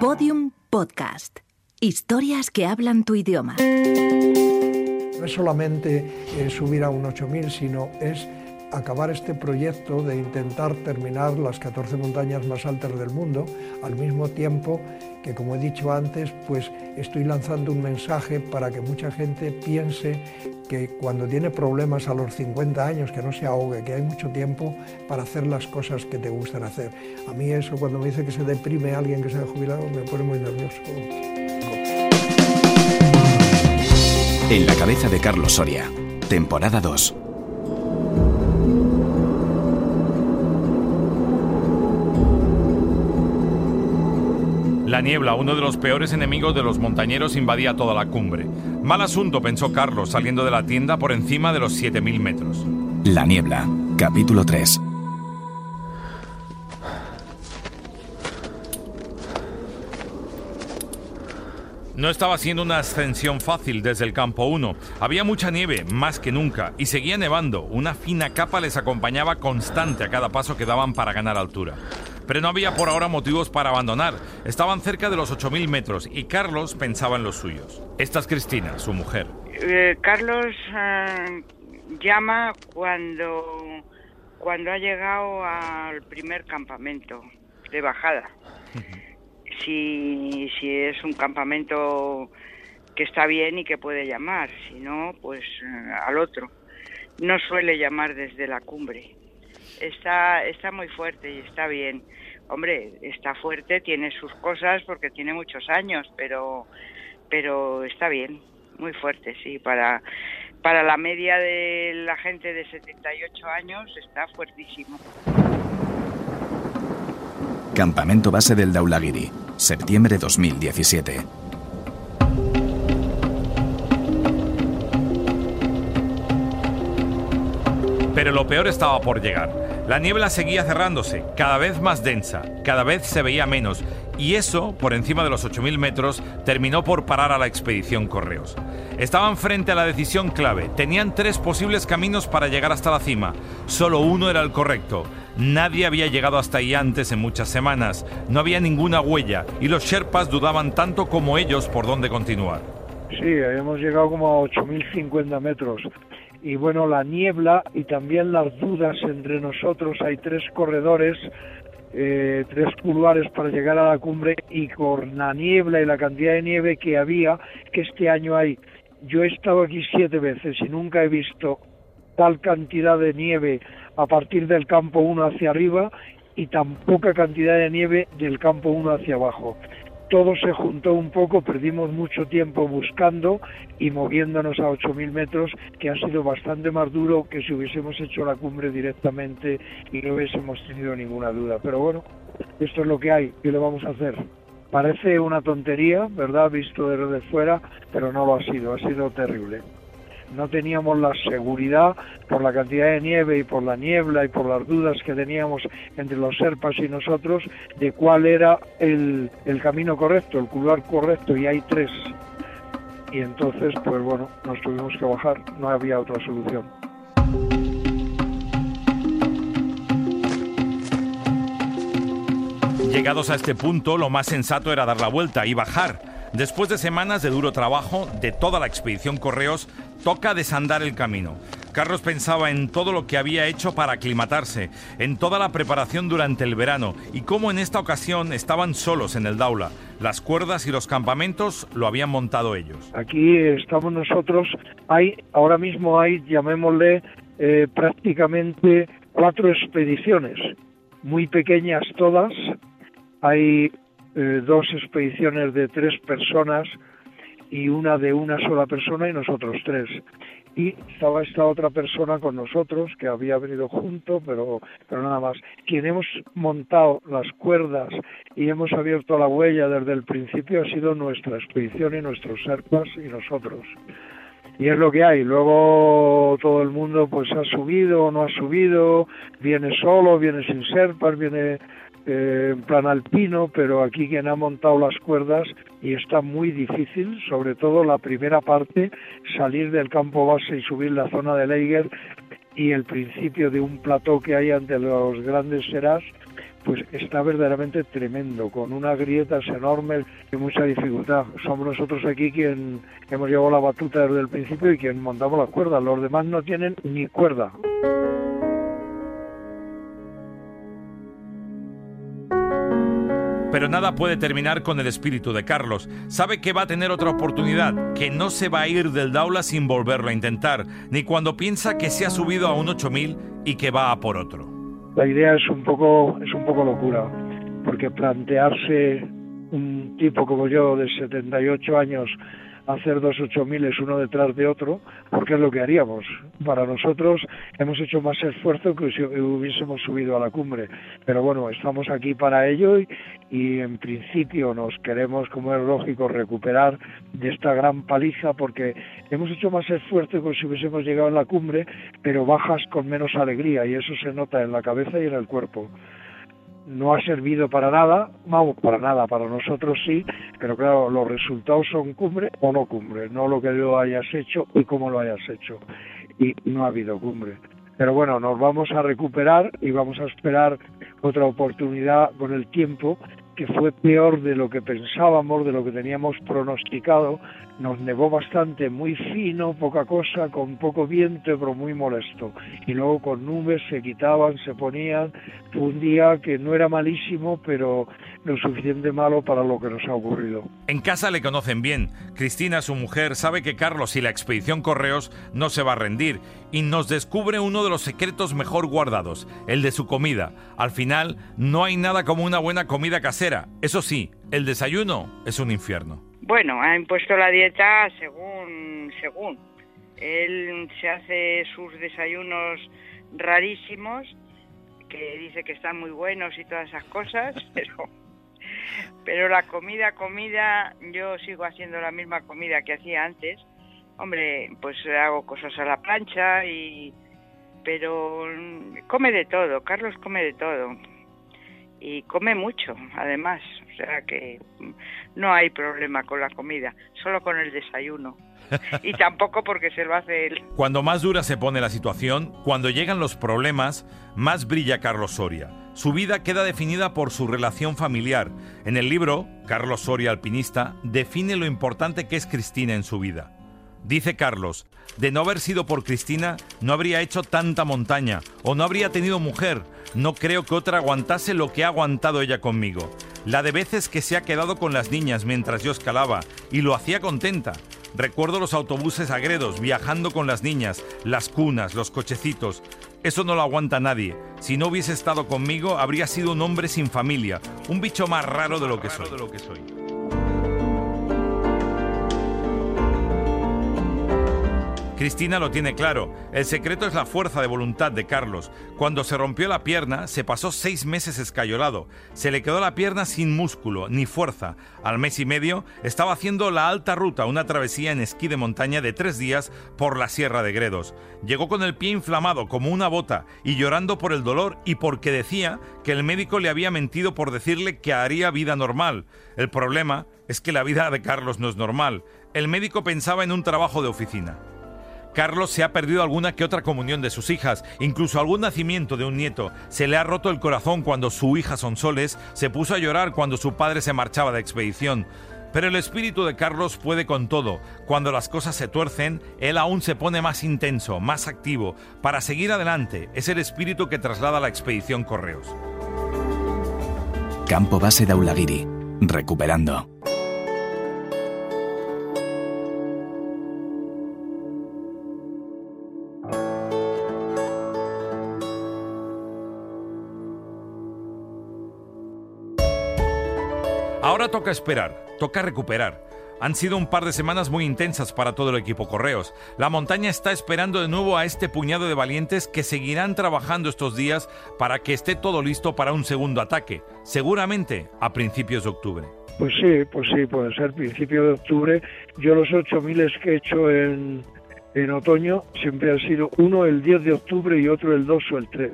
Podium Podcast. Historias que hablan tu idioma. No es solamente eh, subir a un 8000, sino es acabar este proyecto de intentar terminar las 14 montañas más altas del mundo, al mismo tiempo que, como he dicho antes, pues estoy lanzando un mensaje para que mucha gente piense que cuando tiene problemas a los 50 años, que no se ahogue, que hay mucho tiempo para hacer las cosas que te gustan hacer. A mí eso, cuando me dice que se deprime alguien que se ha jubilado, me pone muy nervioso. En la cabeza de Carlos Soria, temporada 2. La niebla, uno de los peores enemigos de los montañeros, invadía toda la cumbre. Mal asunto, pensó Carlos, saliendo de la tienda por encima de los 7.000 metros. La niebla, capítulo 3. No estaba siendo una ascensión fácil desde el campo 1. Había mucha nieve, más que nunca, y seguía nevando. Una fina capa les acompañaba constante a cada paso que daban para ganar altura. Pero no había por ahora motivos para abandonar. Estaban cerca de los 8.000 metros y Carlos pensaba en los suyos. Esta es Cristina, su mujer. Eh, Carlos eh, llama cuando, cuando ha llegado al primer campamento de bajada. si, si es un campamento que está bien y que puede llamar, si no, pues eh, al otro. No suele llamar desde la cumbre está, está muy fuerte y está bien. Hombre, está fuerte, tiene sus cosas porque tiene muchos años, pero, pero está bien, muy fuerte, sí. Para, para la media de la gente de 78 años está fuertísimo. Campamento base del Daulagiri, septiembre 2017. Pero lo peor estaba por llegar. La niebla seguía cerrándose, cada vez más densa, cada vez se veía menos, y eso, por encima de los 8.000 metros, terminó por parar a la expedición Correos. Estaban frente a la decisión clave, tenían tres posibles caminos para llegar hasta la cima, solo uno era el correcto. Nadie había llegado hasta ahí antes en muchas semanas, no había ninguna huella, y los Sherpas dudaban tanto como ellos por dónde continuar. Sí, habíamos llegado como a 8.050 metros y bueno, la niebla y también las dudas entre nosotros. Hay tres corredores, eh, tres couloirs para llegar a la cumbre y con la niebla y la cantidad de nieve que había, que este año hay. Yo he estado aquí siete veces y nunca he visto tal cantidad de nieve a partir del campo 1 hacia arriba y tan poca cantidad de nieve del campo 1 hacia abajo todo se juntó un poco, perdimos mucho tiempo buscando y moviéndonos a 8.000 metros, que ha sido bastante más duro que si hubiésemos hecho la cumbre directamente y no hubiésemos tenido ninguna duda. Pero bueno, esto es lo que hay, ¿qué le vamos a hacer? Parece una tontería, ¿verdad? Visto desde fuera, pero no lo ha sido, ha sido terrible no teníamos la seguridad por la cantidad de nieve y por la niebla y por las dudas que teníamos entre los serpas y nosotros de cuál era el, camino correcto, el cular correcto, y hay tres. Y entonces, pues bueno, nos tuvimos que bajar, no había otra solución. Llegados a este punto, lo más sensato era dar la vuelta y bajar. Después de semanas de duro trabajo de toda la expedición Correos, toca desandar el camino. Carlos pensaba en todo lo que había hecho para aclimatarse, en toda la preparación durante el verano y cómo en esta ocasión estaban solos en el Daula. Las cuerdas y los campamentos lo habían montado ellos. Aquí estamos nosotros, hay ahora mismo hay, llamémosle, eh, prácticamente cuatro expediciones, muy pequeñas todas. Hay eh, dos expediciones de tres personas y una de una sola persona y nosotros tres. Y estaba esta otra persona con nosotros que había venido junto, pero, pero nada más. Quien hemos montado las cuerdas y hemos abierto la huella desde el principio ha sido nuestra expedición y nuestros serpas y nosotros. Y es lo que hay. Luego todo el mundo pues ha subido o no ha subido, viene solo, viene sin serpas, viene eh, en plan alpino, pero aquí quien ha montado las cuerdas y está muy difícil, sobre todo la primera parte, salir del campo base y subir la zona de Leiger y el principio de un plató que hay ante los grandes serás, pues está verdaderamente tremendo, con unas grietas enormes y mucha dificultad. Somos nosotros aquí quien hemos llevado la batuta desde el principio y quien montamos las cuerdas. Los demás no tienen ni cuerda. Pero nada puede terminar con el espíritu de Carlos. Sabe que va a tener otra oportunidad, que no se va a ir del Daula sin volverlo a intentar, ni cuando piensa que se ha subido a un 8000 y que va a por otro. La idea es un poco es un poco locura, porque plantearse un tipo como yo de 78 años hacer dos ocho miles uno detrás de otro, porque es lo que haríamos. Para nosotros hemos hecho más esfuerzo que si hubiésemos subido a la cumbre, pero bueno, estamos aquí para ello y, y en principio nos queremos, como es lógico, recuperar de esta gran paliza porque hemos hecho más esfuerzo que si hubiésemos llegado a la cumbre, pero bajas con menos alegría y eso se nota en la cabeza y en el cuerpo no ha servido para nada, vamos, para nada, para nosotros sí, pero claro, los resultados son cumbre o no cumbre, no lo que lo hayas hecho y cómo lo hayas hecho. Y no ha habido cumbre. Pero bueno, nos vamos a recuperar y vamos a esperar otra oportunidad con el tiempo que fue peor de lo que pensábamos, de lo que teníamos pronosticado. Nos nevó bastante, muy fino, poca cosa, con poco viento, pero muy molesto. Y luego con nubes se quitaban, se ponían. Fue un día que no era malísimo, pero lo suficiente malo para lo que nos ha ocurrido. En casa le conocen bien. Cristina, su mujer, sabe que Carlos y la expedición Correos no se va a rendir y nos descubre uno de los secretos mejor guardados, el de su comida. Al final, no hay nada como una buena comida casera. Eso sí, el desayuno es un infierno. Bueno, ha impuesto la dieta según según. Él se hace sus desayunos rarísimos, que dice que están muy buenos y todas esas cosas, pero pero la comida, comida, yo sigo haciendo la misma comida que hacía antes. Hombre, pues hago cosas a la plancha y pero come de todo, Carlos come de todo y come mucho, además, o sea que no hay problema con la comida, solo con el desayuno. Y tampoco porque se lo hace él. Cuando más dura se pone la situación, cuando llegan los problemas, más brilla Carlos Soria. Su vida queda definida por su relación familiar. En el libro, Carlos Soria, alpinista, define lo importante que es Cristina en su vida. Dice Carlos, de no haber sido por Cristina, no habría hecho tanta montaña o no habría tenido mujer. No creo que otra aguantase lo que ha aguantado ella conmigo. La de veces que se ha quedado con las niñas mientras yo escalaba y lo hacía contenta. Recuerdo los autobuses agredos viajando con las niñas, las cunas, los cochecitos. Eso no lo aguanta nadie. Si no hubiese estado conmigo, habría sido un hombre sin familia, un bicho más raro de lo que soy. Cristina lo tiene claro. El secreto es la fuerza de voluntad de Carlos. Cuando se rompió la pierna, se pasó seis meses escayolado. Se le quedó la pierna sin músculo ni fuerza. Al mes y medio estaba haciendo la alta ruta, una travesía en esquí de montaña de tres días por la Sierra de Gredos. Llegó con el pie inflamado como una bota y llorando por el dolor y porque decía que el médico le había mentido por decirle que haría vida normal. El problema es que la vida de Carlos no es normal. El médico pensaba en un trabajo de oficina. Carlos se ha perdido alguna que otra comunión de sus hijas, incluso algún nacimiento de un nieto. Se le ha roto el corazón cuando su hija Sonsoles se puso a llorar cuando su padre se marchaba de expedición. Pero el espíritu de Carlos puede con todo. Cuando las cosas se tuercen, él aún se pone más intenso, más activo. Para seguir adelante, es el espíritu que traslada la expedición Correos. Campo base de Aulagiri. Recuperando. Ahora toca esperar, toca recuperar. Han sido un par de semanas muy intensas para todo el equipo Correos. La montaña está esperando de nuevo a este puñado de valientes que seguirán trabajando estos días para que esté todo listo para un segundo ataque, seguramente a principios de octubre. Pues sí, pues sí, puede ser principio de octubre. Yo los 8.000 que he hecho en, en otoño siempre han sido uno el 10 de octubre y otro el 2 o el 3.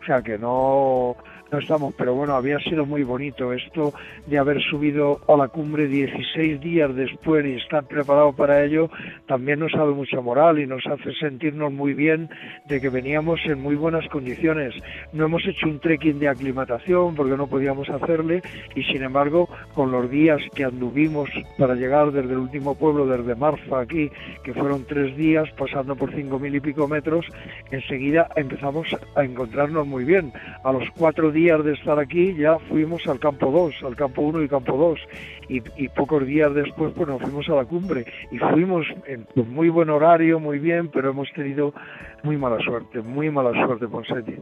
O sea que no, no estamos, pero bueno, había sido muy bonito esto de haber subido a la cumbre 16 días después y estar preparado para ello, también nos dado mucha moral y nos hace sentirnos muy bien de que veníamos en muy buenas condiciones. No hemos hecho un trekking de aclimatación porque no podíamos hacerle y sin embargo con los días que anduvimos para llegar desde el último pueblo, desde Marfa aquí, que fueron tres días pasando por cinco mil y pico metros, enseguida empezamos a encontrarnos muy bien. A los cuatro días de estar aquí ya fuimos al campo 2, al campo 1 y campo 2 y, pocos días después pues nos fuimos a la cumbre y fuimos en muy buen horario, muy bien, pero hemos tenido muy mala suerte, muy mala suerte, Ponseti.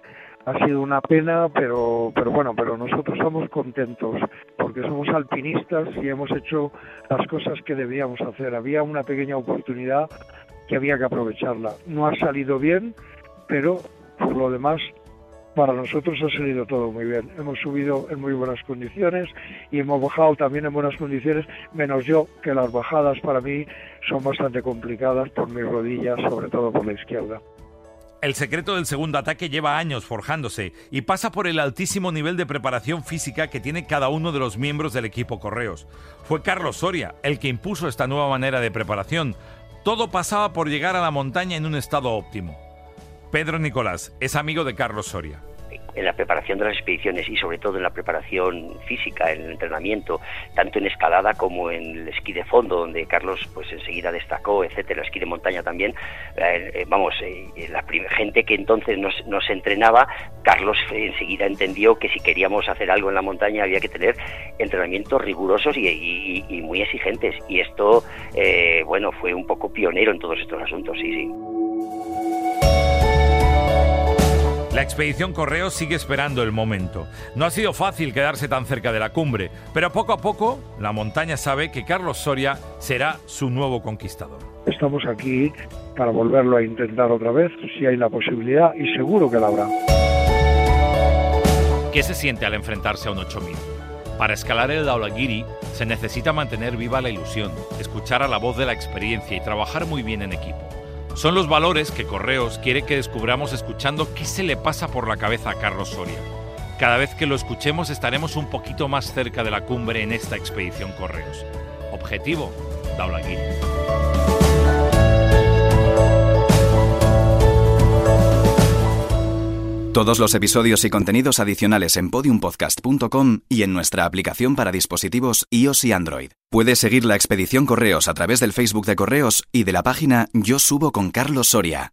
Ha sido una pena, pero, pero bueno, pero nosotros estamos contentos porque somos alpinistas y hemos hecho las cosas que debíamos hacer. Había una pequeña oportunidad que había que aprovecharla. No ha salido bien, pero por lo demás para nosotros ha salido todo muy bien. Hemos subido en muy buenas condiciones y hemos bajado también en buenas condiciones, menos yo, que las bajadas para mí son bastante complicadas por mis rodillas, sobre todo por la izquierda. El secreto del segundo ataque lleva años forjándose y pasa por el altísimo nivel de preparación física que tiene cada uno de los miembros del equipo Correos. Fue Carlos Soria el que impuso esta nueva manera de preparación. Todo pasaba por llegar a la montaña en un estado óptimo. Pedro Nicolás es amigo de Carlos Soria en la preparación de las expediciones y sobre todo en la preparación física, en el entrenamiento, tanto en escalada como en el esquí de fondo, donde Carlos pues enseguida destacó, etcétera, esquí de montaña también. Eh, eh, vamos, eh, la gente que entonces nos, nos, entrenaba, Carlos enseguida entendió que si queríamos hacer algo en la montaña había que tener entrenamientos rigurosos y, y muy exigentes. Y esto, bueno, fue un poco pionero en todos estos asuntos, sí, sí. La expedición Correo sigue esperando el momento. No ha sido fácil quedarse tan cerca de la cumbre, pero poco a poco la montaña sabe que Carlos Soria será su nuevo conquistador. Estamos aquí para volverlo a intentar otra vez, si hay la posibilidad, y seguro que la habrá. ¿Qué se siente al enfrentarse a un 8000? Para escalar el Daulagiri se necesita mantener viva la ilusión, escuchar a la voz de la experiencia y trabajar muy bien en equipo. Son los valores que Correos quiere que descubramos escuchando qué se le pasa por la cabeza a Carlos Soria. Cada vez que lo escuchemos estaremos un poquito más cerca de la cumbre en esta expedición Correos. Objetivo, Daulaguiri. Todos los episodios y contenidos adicionales en podiumpodcast.com y en nuestra aplicación para dispositivos iOS y Android. Puedes seguir la expedición Correos a través del Facebook de Correos y de la página Yo subo con Carlos Soria.